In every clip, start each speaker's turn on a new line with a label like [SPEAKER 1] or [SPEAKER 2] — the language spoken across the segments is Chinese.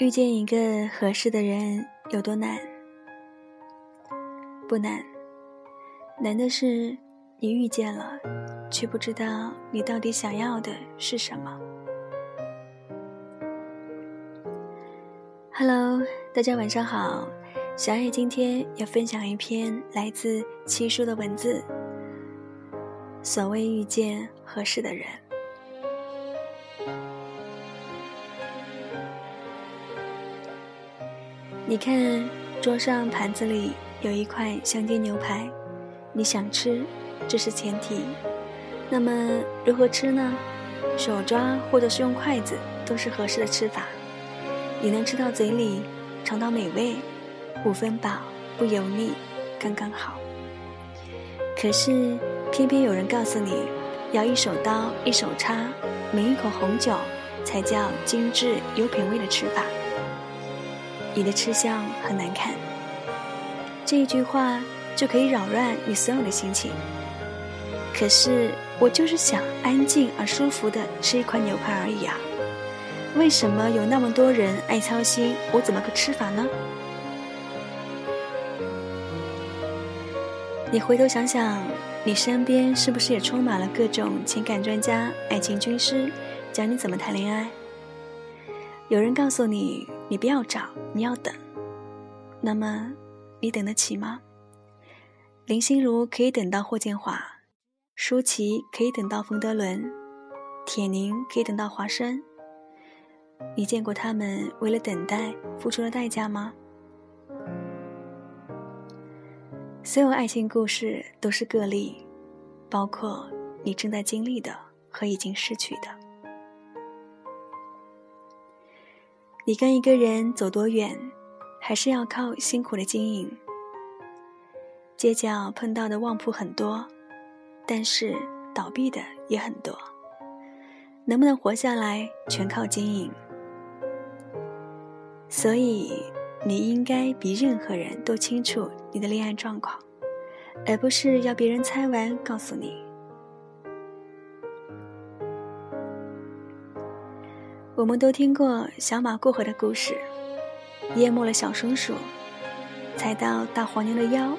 [SPEAKER 1] 遇见一个合适的人有多难？不难，难的是你遇见了，却不知道你到底想要的是什么。Hello，大家晚上好，小野今天要分享一篇来自七叔的文字。所谓遇见合适的人。你看，桌上盘子里有一块香煎牛排，你想吃，这是前提。那么如何吃呢？手抓或者是用筷子都是合适的吃法。你能吃到嘴里，尝到美味，五分饱，不油腻，刚刚好。可是偏偏有人告诉你，要一手刀一手叉，抿一口红酒，才叫精致有品味的吃法。你的吃相很难看，这一句话就可以扰乱你所有的心情。可是我就是想安静而舒服的吃一块牛排而已啊！为什么有那么多人爱操心我怎么个吃法呢？你回头想想，你身边是不是也充满了各种情感专家、爱情军师，教你怎么谈恋爱？有人告诉你，你不要找，你要等。那么，你等得起吗？林心如可以等到霍建华，舒淇可以等到冯德伦，铁凝可以等到华生。你见过他们为了等待付出的代价吗？所有爱情故事都是个例，包括你正在经历的和已经失去的。你跟一个人走多远，还是要靠辛苦的经营。街角碰到的旺铺很多，但是倒闭的也很多。能不能活下来，全靠经营。所以，你应该比任何人都清楚你的恋爱状况，而不是要别人猜完告诉你。我们都听过小马过河的故事，淹没了小松鼠，踩到大黄牛的腰。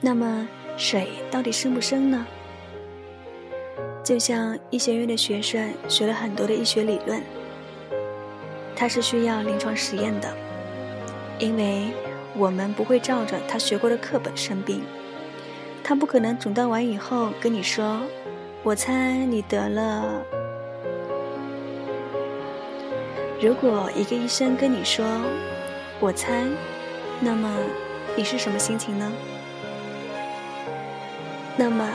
[SPEAKER 1] 那么，水到底深不深呢？就像医学院的学生学了很多的医学理论，他是需要临床实验的，因为我们不会照着他学过的课本生病，他不可能诊断完以后跟你说：“我猜你得了。”如果一个医生跟你说“我猜”，那么你是什么心情呢？那么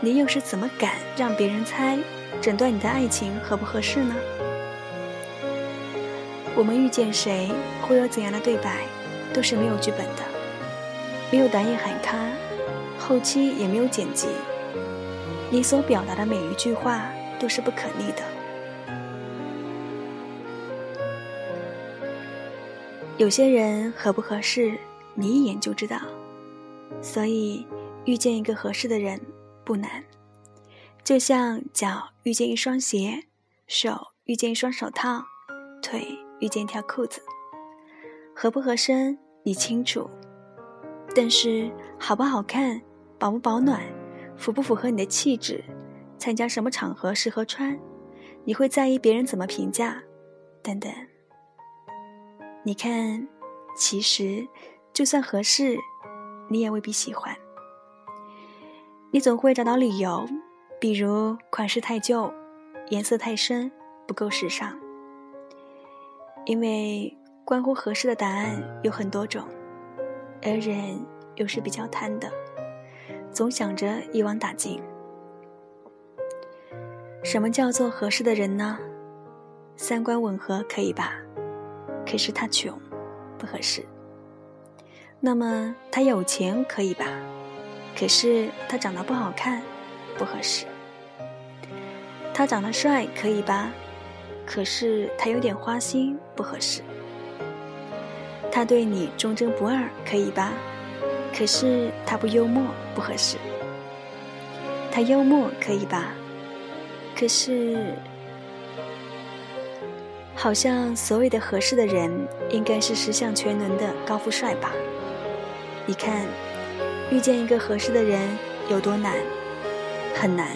[SPEAKER 1] 你又是怎么敢让别人猜，诊断你的爱情合不合适呢？我们遇见谁，会有怎样的对白，都是没有剧本的，没有导演喊卡，后期也没有剪辑，你所表达的每一句话都是不可逆的。有些人合不合适，你一眼就知道。所以，遇见一个合适的人不难，就像脚遇见一双鞋，手遇见一双手套，腿遇见一条裤子。合不合身你清楚，但是好不好看、保不保暖、符不符合你的气质、参加什么场合适合穿，你会在意别人怎么评价，等等。你看，其实就算合适，你也未必喜欢。你总会找到理由，比如款式太旧、颜色太深、不够时尚。因为关乎合适的答案有很多种，而人又是比较贪的，总想着一网打尽。什么叫做合适的人呢？三观吻合可以吧？可是他穷，不合适。那么他有钱可以吧？可是他长得不好看，不合适。他长得帅可以吧？可是他有点花心，不合适。他对你忠贞不二可以吧？可是他不幽默，不合适。他幽默可以吧？可是。好像所谓的合适的人，应该是十项全能的高富帅吧？你看，遇见一个合适的人有多难？很难。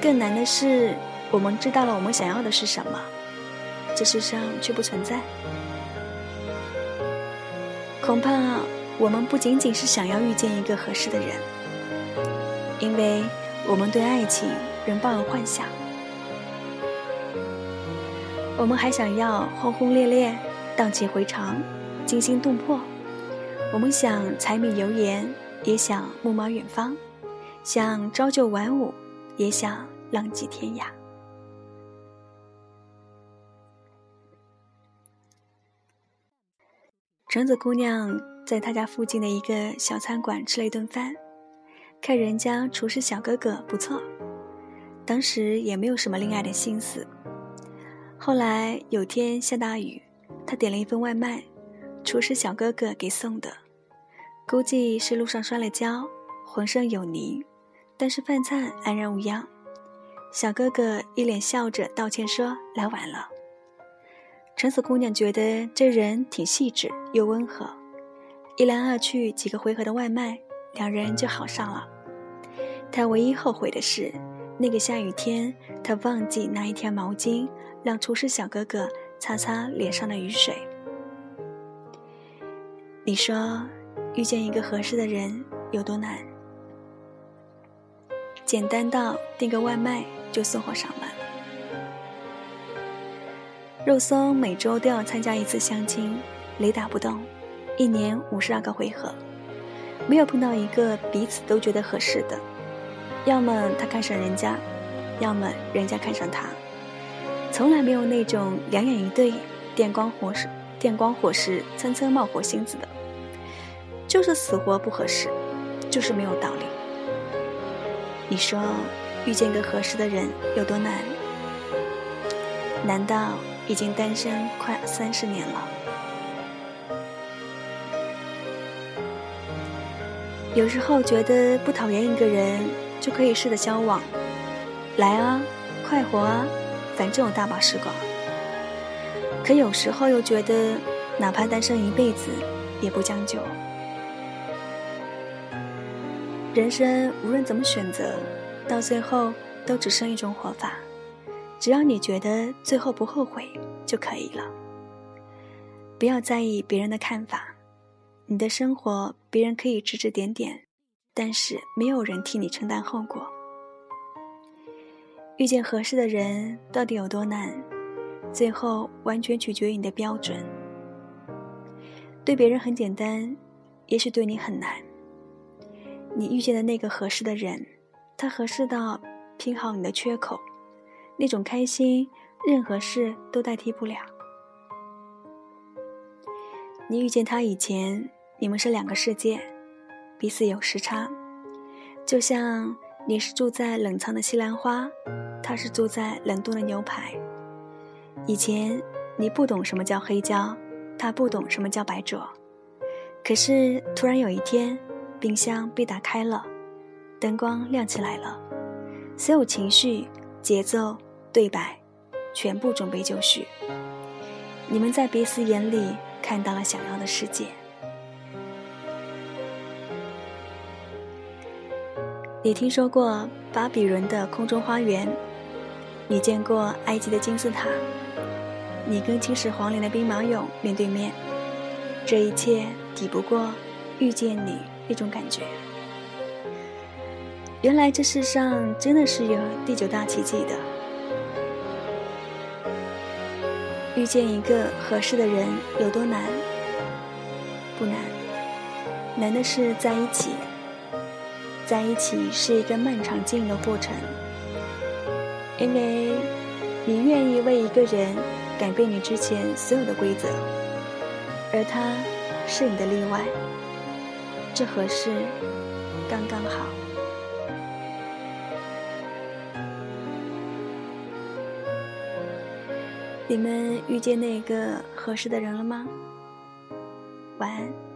[SPEAKER 1] 更难的是，我们知道了我们想要的是什么，这世上却不存在。恐怕我们不仅仅是想要遇见一个合适的人，因为我们对爱情仍抱有幻想。我们还想要轰轰烈烈、荡气回肠、惊心动魄。我们想柴米油盐，也想木马远方；想朝九晚五，也想浪迹天涯。橙子姑娘在她家附近的一个小餐馆吃了一顿饭，看人家厨师小哥哥不错，当时也没有什么恋爱的心思。后来有天下大雨，他点了一份外卖，厨师小哥哥给送的，估计是路上摔了跤，浑身有泥，但是饭菜安然无恙。小哥哥一脸笑着道歉说：“来晚了。”橙子姑娘觉得这人挺细致又温和，一来二去几个回合的外卖，两人就好上了。她唯一后悔的是，那个下雨天，她忘记拿一条毛巾。让厨师小哥哥擦擦脸上的雨水。你说，遇见一个合适的人有多难？简单到订个外卖就送货上门。肉松每周都要参加一次相亲，雷打不动，一年五十二个回合，没有碰到一个彼此都觉得合适的。要么他看上人家，要么人家看上他。从来没有那种两眼一对、电光火石、电光火石、蹭蹭冒火星子的，就是死活不合适，就是没有道理。你说遇见个合适的人有多难？难道已经单身快三十年了？有时候觉得不讨厌一个人就可以试着交往，来啊，快活啊！反正有大把时光，可有时候又觉得，哪怕单身一辈子，也不将就。人生无论怎么选择，到最后都只剩一种活法。只要你觉得最后不后悔就可以了。不要在意别人的看法，你的生活别人可以指指点点，但是没有人替你承担后果。遇见合适的人到底有多难？最后完全取决于你的标准。对别人很简单，也许对你很难。你遇见的那个合适的人，他合适到拼好你的缺口，那种开心，任何事都代替不了。你遇见他以前，你们是两个世界，彼此有时差，就像你是住在冷藏的西兰花。他是住在冷冻的牛排。以前你不懂什么叫黑椒，他不懂什么叫白灼。可是突然有一天，冰箱被打开了，灯光亮起来了，所有情绪、节奏、对白，全部准备就绪。你们在彼此眼里看到了想要的世界。你听说过巴比伦的空中花园？你见过埃及的金字塔？你跟青始皇陵的兵马俑面对面，这一切抵不过遇见你那种感觉。原来这世上真的是有第九大奇迹的。遇见一个合适的人有多难？不难，难的是在一起。在一起是一个漫长经营的过程。因为你愿意为一个人改变你之前所有的规则，而他是你的例外，这合适刚刚好。你们遇见那个合适的人了吗？晚安。